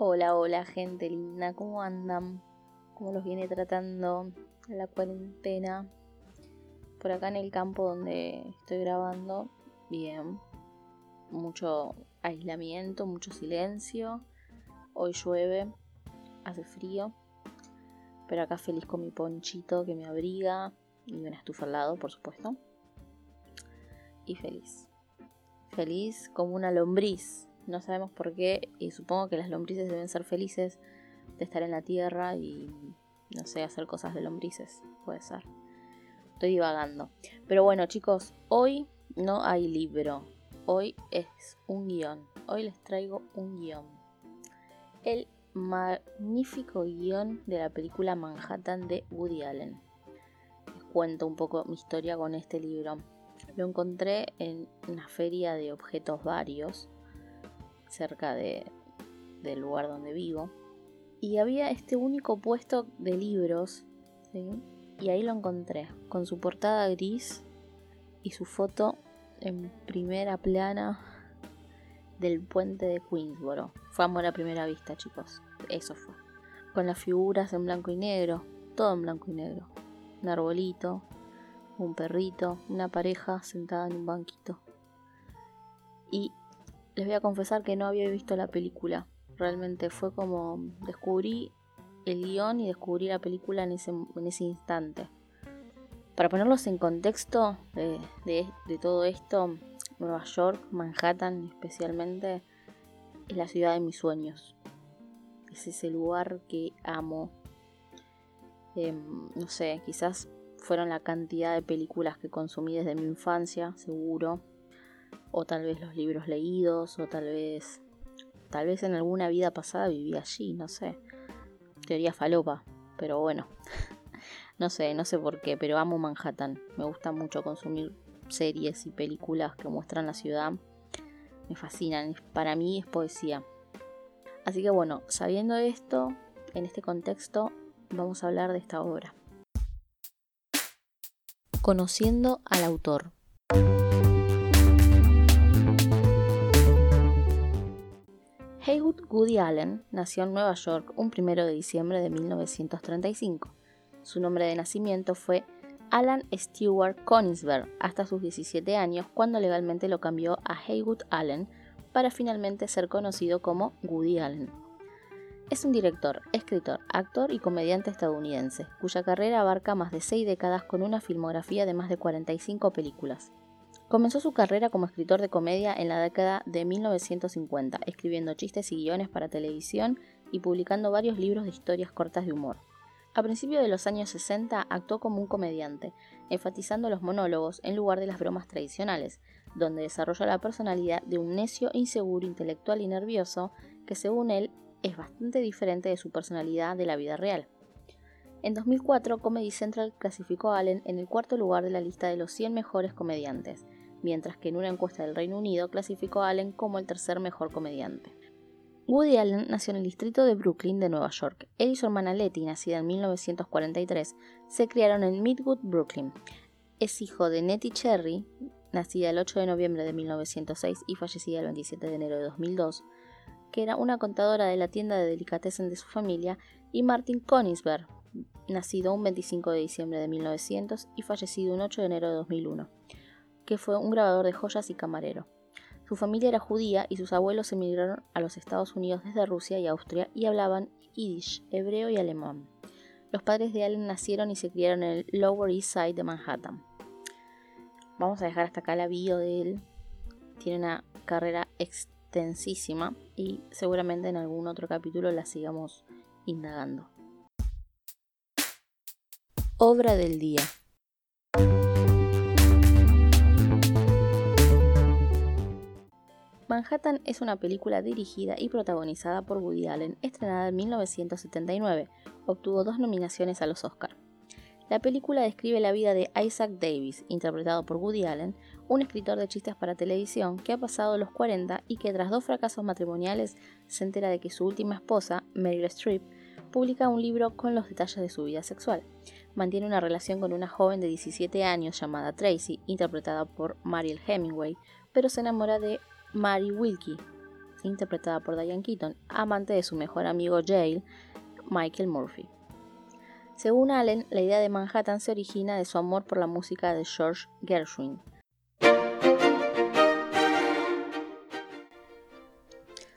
Hola, hola gente linda, ¿cómo andan? ¿Cómo los viene tratando la cuarentena? Por acá en el campo donde estoy grabando, bien. Mucho aislamiento, mucho silencio. Hoy llueve, hace frío. Pero acá feliz con mi ponchito que me abriga y una estufa al lado, por supuesto. Y feliz. Feliz como una lombriz no sabemos por qué y supongo que las lombrices deben ser felices de estar en la tierra y no sé, hacer cosas de lombrices, puede ser. Estoy divagando. Pero bueno chicos, hoy no hay libro, hoy es un guion. Hoy les traigo un guion. El magnífico guion de la película Manhattan de Woody Allen. Les cuento un poco mi historia con este libro. Lo encontré en una feria de objetos varios cerca de, del lugar donde vivo. Y había este único puesto de libros, y ahí lo encontré, con su portada gris y su foto en primera plana del puente de Queensboro. Fue amor a primera vista, chicos. Eso fue. Con las figuras en blanco y negro, todo en blanco y negro. Un arbolito, un perrito, una pareja sentada en un banquito. Y les voy a confesar que no había visto la película. Realmente fue como descubrí el guion y descubrí la película en ese, en ese instante. Para ponerlos en contexto de, de todo esto, Nueva York, Manhattan especialmente, es la ciudad de mis sueños. Es ese lugar que amo. Em, no sé, quizás fueron la cantidad de películas que consumí desde mi infancia, seguro o tal vez los libros leídos, o tal vez, tal vez en alguna vida pasada viví allí, no sé. Teoría falopa, pero bueno, no sé, no sé por qué, pero amo Manhattan. Me gusta mucho consumir series y películas que muestran la ciudad. Me fascinan, para mí es poesía. Así que bueno, sabiendo esto, en este contexto, vamos a hablar de esta obra. Conociendo al autor. Haywood Goody Allen nació en Nueva York un 1 de diciembre de 1935. Su nombre de nacimiento fue Alan Stewart Konigsberg hasta sus 17 años, cuando legalmente lo cambió a Haywood Allen para finalmente ser conocido como Goody Allen. Es un director, escritor, actor y comediante estadounidense, cuya carrera abarca más de seis décadas con una filmografía de más de 45 películas. Comenzó su carrera como escritor de comedia en la década de 1950, escribiendo chistes y guiones para televisión y publicando varios libros de historias cortas de humor. A principios de los años 60 actuó como un comediante, enfatizando los monólogos en lugar de las bromas tradicionales, donde desarrolló la personalidad de un necio, inseguro, intelectual y nervioso que según él es bastante diferente de su personalidad de la vida real. En 2004, Comedy Central clasificó a Allen en el cuarto lugar de la lista de los 100 mejores comediantes, mientras que en una encuesta del Reino Unido clasificó a Allen como el tercer mejor comediante. Woody Allen nació en el distrito de Brooklyn de Nueva York. Él y su hermana Letty, nacida en 1943, se criaron en Midwood, Brooklyn. Es hijo de Nettie Cherry, nacida el 8 de noviembre de 1906 y fallecida el 27 de enero de 2002, que era una contadora de la tienda de delicatessen de su familia, y Martin Konigsberg, nacido un 25 de diciembre de 1900 y fallecido un 8 de enero de 2001 que fue un grabador de joyas y camarero. Su familia era judía y sus abuelos emigraron a los Estados Unidos desde Rusia y Austria y hablaban yiddish, hebreo y alemán. Los padres de Allen nacieron y se criaron en el Lower East Side de Manhattan. Vamos a dejar hasta acá la bio de él. Tiene una carrera extensísima y seguramente en algún otro capítulo la sigamos indagando. Obra del día. Manhattan es una película dirigida y protagonizada por Woody Allen, estrenada en 1979. Obtuvo dos nominaciones a los Oscar. La película describe la vida de Isaac Davis, interpretado por Woody Allen, un escritor de chistes para televisión que ha pasado los 40 y que tras dos fracasos matrimoniales se entera de que su última esposa, Meryl Streep, publica un libro con los detalles de su vida sexual. Mantiene una relación con una joven de 17 años llamada Tracy, interpretada por Mariel Hemingway, pero se enamora de Mary Wilkie, interpretada por Diane Keaton, amante de su mejor amigo Jale, Michael Murphy. Según Allen, la idea de Manhattan se origina de su amor por la música de George Gershwin.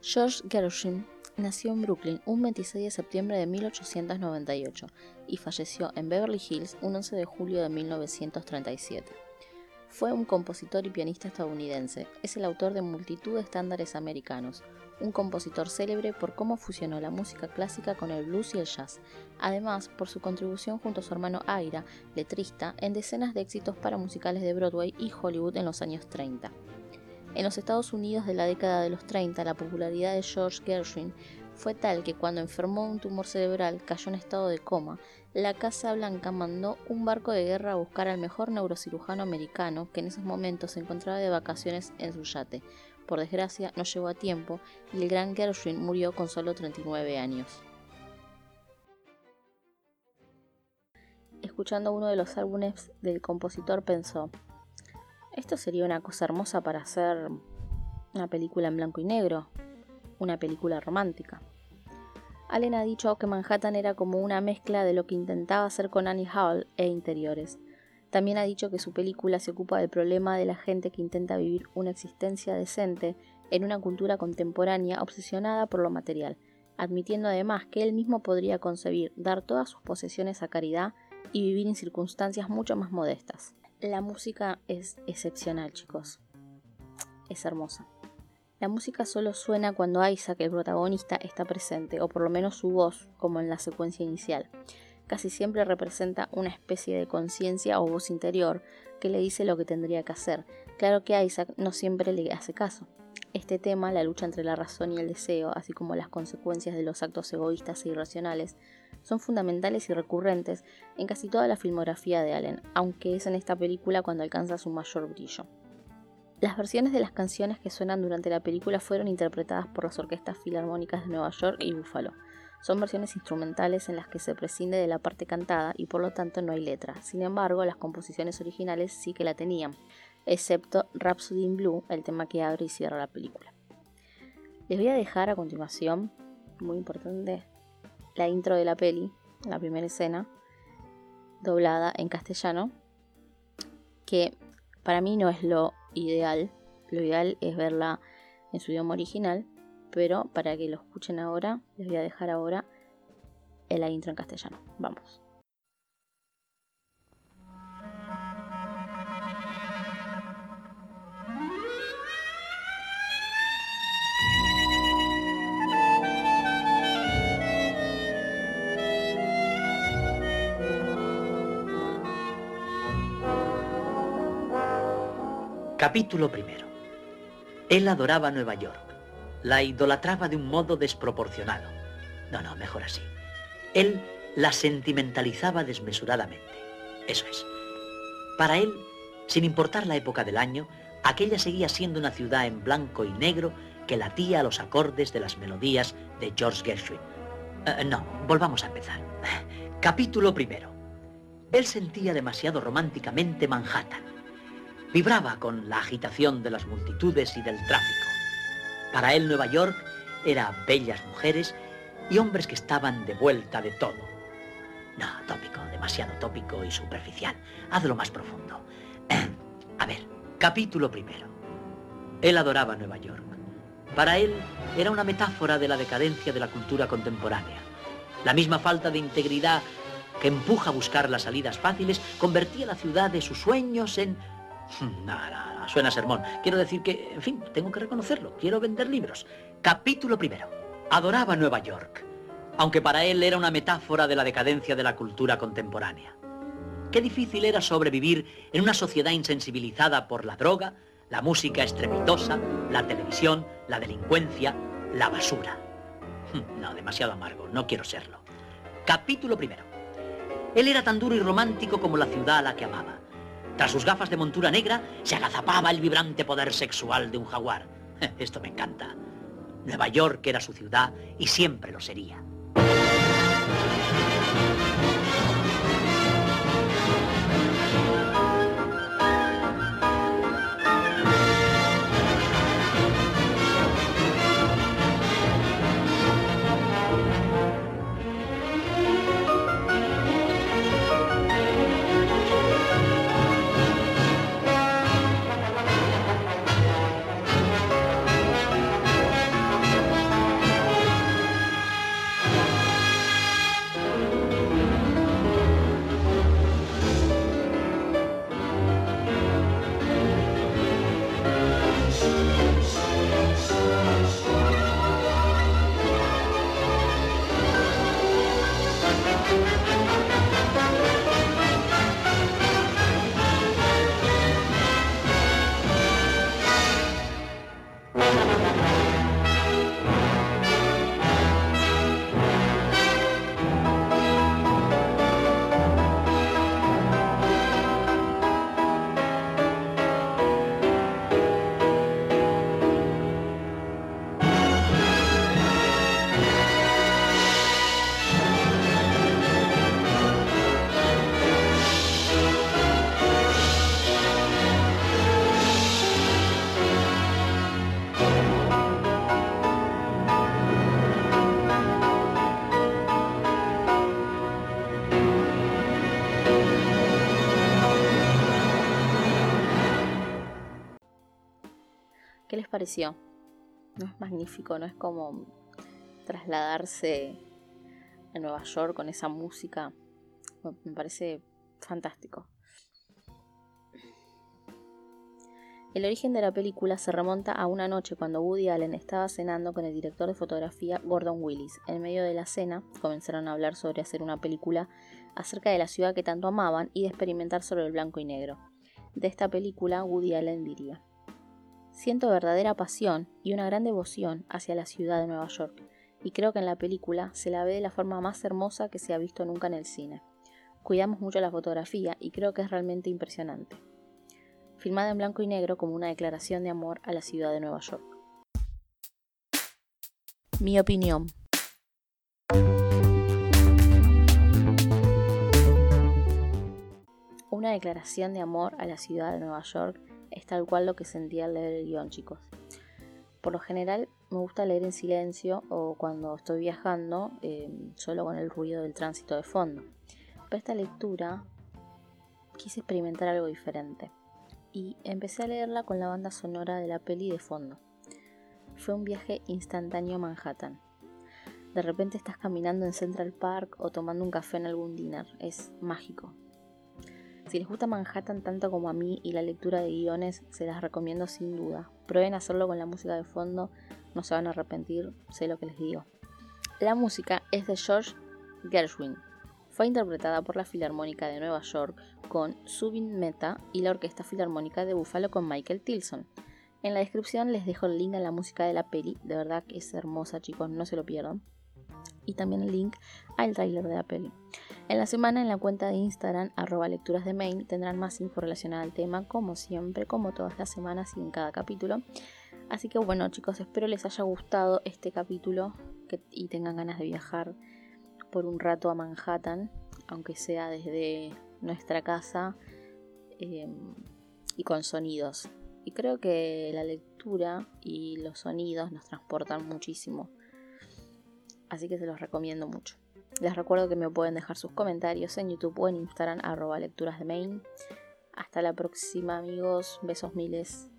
George Gershwin nació en Brooklyn un 26 de septiembre de 1898 y falleció en Beverly Hills un 11 de julio de 1937. Fue un compositor y pianista estadounidense. Es el autor de multitud de estándares americanos, un compositor célebre por cómo fusionó la música clásica con el blues y el jazz, además por su contribución junto a su hermano Aira, letrista, en decenas de éxitos para musicales de Broadway y Hollywood en los años 30. En los Estados Unidos de la década de los 30, la popularidad de George Gershwin fue tal que cuando enfermó un tumor cerebral cayó en estado de coma, la Casa Blanca mandó un barco de guerra a buscar al mejor neurocirujano americano que en esos momentos se encontraba de vacaciones en su yate. Por desgracia, no llegó a tiempo y el gran Gershwin murió con solo 39 años. Escuchando uno de los álbumes del compositor pensó, esto sería una cosa hermosa para hacer una película en blanco y negro, una película romántica. Allen ha dicho que Manhattan era como una mezcla de lo que intentaba hacer con Annie Hall e Interiores. También ha dicho que su película se ocupa del problema de la gente que intenta vivir una existencia decente en una cultura contemporánea obsesionada por lo material, admitiendo además que él mismo podría concebir dar todas sus posesiones a caridad y vivir en circunstancias mucho más modestas. La música es excepcional, chicos. Es hermosa. La música solo suena cuando Isaac, el protagonista, está presente, o por lo menos su voz, como en la secuencia inicial. Casi siempre representa una especie de conciencia o voz interior que le dice lo que tendría que hacer. Claro que Isaac no siempre le hace caso. Este tema, la lucha entre la razón y el deseo, así como las consecuencias de los actos egoístas e irracionales, son fundamentales y recurrentes en casi toda la filmografía de Allen, aunque es en esta película cuando alcanza su mayor brillo. Las versiones de las canciones que suenan durante la película fueron interpretadas por las orquestas filarmónicas de Nueva York y Buffalo. Son versiones instrumentales en las que se prescinde de la parte cantada y por lo tanto no hay letra. Sin embargo, las composiciones originales sí que la tenían, excepto Rhapsody in Blue, el tema que abre y cierra la película. Les voy a dejar a continuación, muy importante, la intro de la peli, la primera escena, doblada en castellano, que para mí no es lo ideal, lo ideal es verla en su idioma original, pero para que lo escuchen ahora, les voy a dejar ahora la intro en castellano. Vamos. Capítulo primero. Él adoraba Nueva York. La idolatraba de un modo desproporcionado. No, no, mejor así. Él la sentimentalizaba desmesuradamente. Eso es. Para él, sin importar la época del año, aquella seguía siendo una ciudad en blanco y negro que latía a los acordes de las melodías de George Gershwin. Eh, no, volvamos a empezar. Capítulo primero. Él sentía demasiado románticamente Manhattan Vibraba con la agitación de las multitudes y del tráfico. Para él Nueva York era bellas mujeres y hombres que estaban de vuelta de todo. No, tópico, demasiado tópico y superficial. Hazlo más profundo. A ver, capítulo primero. Él adoraba Nueva York. Para él era una metáfora de la decadencia de la cultura contemporánea. La misma falta de integridad que empuja a buscar las salidas fáciles convertía la ciudad de sus sueños en No, suena sermón. Quiero decir que, en fin, tengo que reconocerlo. Quiero vender libros. Capítulo primero. Adoraba Nueva York, aunque para él era una metáfora de la decadencia de la cultura contemporánea. Qué difícil era sobrevivir en una sociedad insensibilizada por la droga, la música estrepitosa, la televisión, la delincuencia, la basura. No, demasiado amargo, no quiero serlo. Capítulo primero. Él era tan duro y romántico como la ciudad a la que amaba. Tras sus gafas de montura negra se agazapaba el vibrante poder sexual de un jaguar. Esto me encanta. Nueva York era su ciudad y siempre lo sería. Pareció? No es magnífico, no es como trasladarse a Nueva York con esa música. Me parece fantástico. El origen de la película se remonta a una noche cuando Woody Allen estaba cenando con el director de fotografía Gordon Willis. En medio de la cena comenzaron a hablar sobre hacer una película acerca de la ciudad que tanto amaban y de experimentar sobre el blanco y negro. De esta película Woody Allen diría, Siento verdadera pasión y una gran devoción hacia la ciudad de Nueva York, y creo que en la película se la ve de la forma más hermosa que se ha visto nunca en el cine. Cuidamos mucho la fotografía y creo que es realmente impresionante. Filmada en blanco y negro como una declaración de amor a la ciudad de Nueva York. Mi opinión. Una declaración de amor a la ciudad de Nueva York es tal cual lo que sentía al leer el guion, chicos. Por lo general me gusta leer en silencio o cuando estoy viajando, eh, solo con el ruido del tránsito de fondo. Para esta lectura quise experimentar algo diferente y empecé a leerla con la banda sonora de la peli de fondo. Fue un viaje instantáneo a Manhattan. De repente estás caminando en Central Park o tomando un café en algún dinner. Es mágico. Si les gusta Manhattan tanto como a mí y la lectura de guiones, se las recomiendo sin duda. Prueben hacerlo con la música de fondo, no se van a arrepentir, sé lo que les digo. La música es de George Gershwin. Fue interpretada por la Filarmónica de Nueva York con Subin Meta y la Orquesta Filarmónica de Buffalo con Michael Tilson. En la descripción les dejo el link a la música de la peli, de verdad que es hermosa chicos, no se lo pierdan. Y también el link al tráiler de la peli. En la semana en la cuenta de Instagram, arroba lecturas de main, tendrán más info relacionada al tema, como siempre, como todas las semanas y en cada capítulo. Así que bueno chicos, espero les haya gustado este capítulo y tengan ganas de viajar por un rato a Manhattan, aunque sea desde nuestra casa em, y con sonidos. Y creo que la lectura y los sonidos nos transportan muchísimo. Así que se los recomiendo mucho. Les recuerdo que me pueden dejar sus comentarios en YouTube o en Instagram arroba lecturas de main. Hasta la próxima amigos, besos miles.